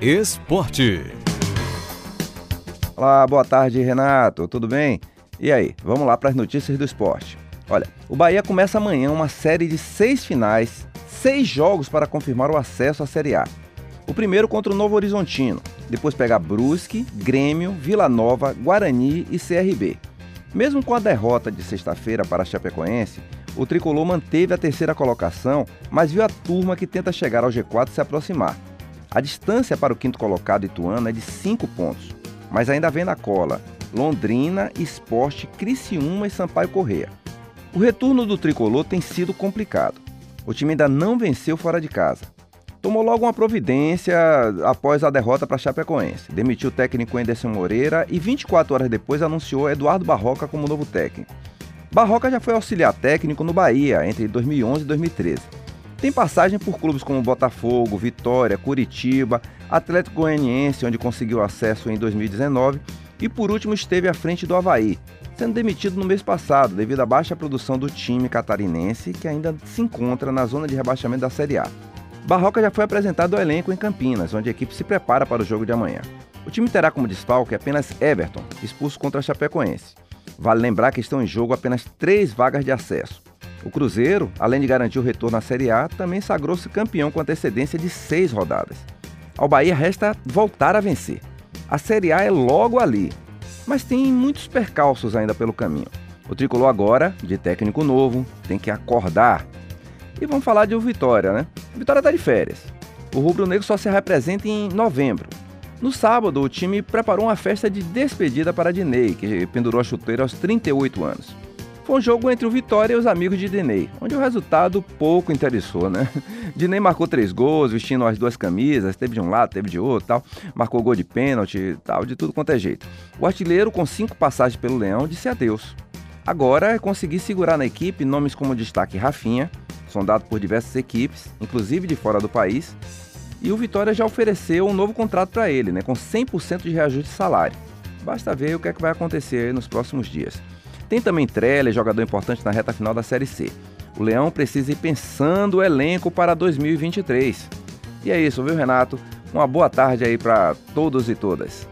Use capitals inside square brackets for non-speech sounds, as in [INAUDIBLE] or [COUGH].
Esporte. Olá, boa tarde, Renato. Tudo bem? E aí, vamos lá para as notícias do esporte. Olha, o Bahia começa amanhã uma série de seis finais, seis jogos para confirmar o acesso à Série A. O primeiro contra o Novo Horizontino, depois pega Brusque, Grêmio, Vila Nova, Guarani e CRB. Mesmo com a derrota de sexta-feira para a Chapecoense, o tricolor manteve a terceira colocação, mas viu a turma que tenta chegar ao G4 se aproximar. A distância para o quinto colocado Ituano é de 5 pontos, mas ainda vem na cola Londrina, Esporte, Criciúma e Sampaio Correia. O retorno do tricolor tem sido complicado. O time ainda não venceu fora de casa. Tomou logo uma providência após a derrota para Chapecoense. Demitiu o técnico Anderson Moreira e 24 horas depois anunciou Eduardo Barroca como novo técnico. Barroca já foi auxiliar técnico no Bahia entre 2011 e 2013. Tem passagem por clubes como Botafogo, Vitória, Curitiba, Atlético Goianiense, onde conseguiu acesso em 2019, e por último esteve à frente do Havaí, sendo demitido no mês passado devido à baixa produção do time catarinense, que ainda se encontra na zona de rebaixamento da Série A. Barroca já foi apresentado ao elenco em Campinas, onde a equipe se prepara para o jogo de amanhã. O time terá como desfalque apenas Everton, expulso contra a Chapecoense. Vale lembrar que estão em jogo apenas três vagas de acesso. O Cruzeiro, além de garantir o retorno à Série A, também sagrou-se campeão com antecedência de seis rodadas. Ao Bahia resta voltar a vencer. A Série A é logo ali, mas tem muitos percalços ainda pelo caminho. O tricolor agora, de técnico novo, tem que acordar. E vamos falar de Vitória, né? Vitória está de férias. O rubro-negro só se representa em novembro, no sábado, o time preparou uma festa de despedida para Dinei, que pendurou a chuteira aos 38 anos. Foi um jogo entre o Vitória e os amigos de Dinei, onde o resultado pouco interessou, né? [LAUGHS] Dinei marcou três gols, vestindo as duas camisas, teve de um lado, teve de outro, tal. Marcou gol de pênalti, tal, de tudo quanto é jeito. O artilheiro, com cinco passagens pelo Leão, disse adeus. Agora é conseguir segurar na equipe nomes como destaque Rafinha, sondado por diversas equipes, inclusive de fora do país, e o Vitória já ofereceu um novo contrato para ele, né, com 100% de reajuste de salário. Basta ver o que é que vai acontecer nos próximos dias. Tem também Treller, jogador importante na reta final da Série C. O Leão precisa ir pensando o elenco para 2023. E é isso, viu, Renato? Uma boa tarde aí para todos e todas.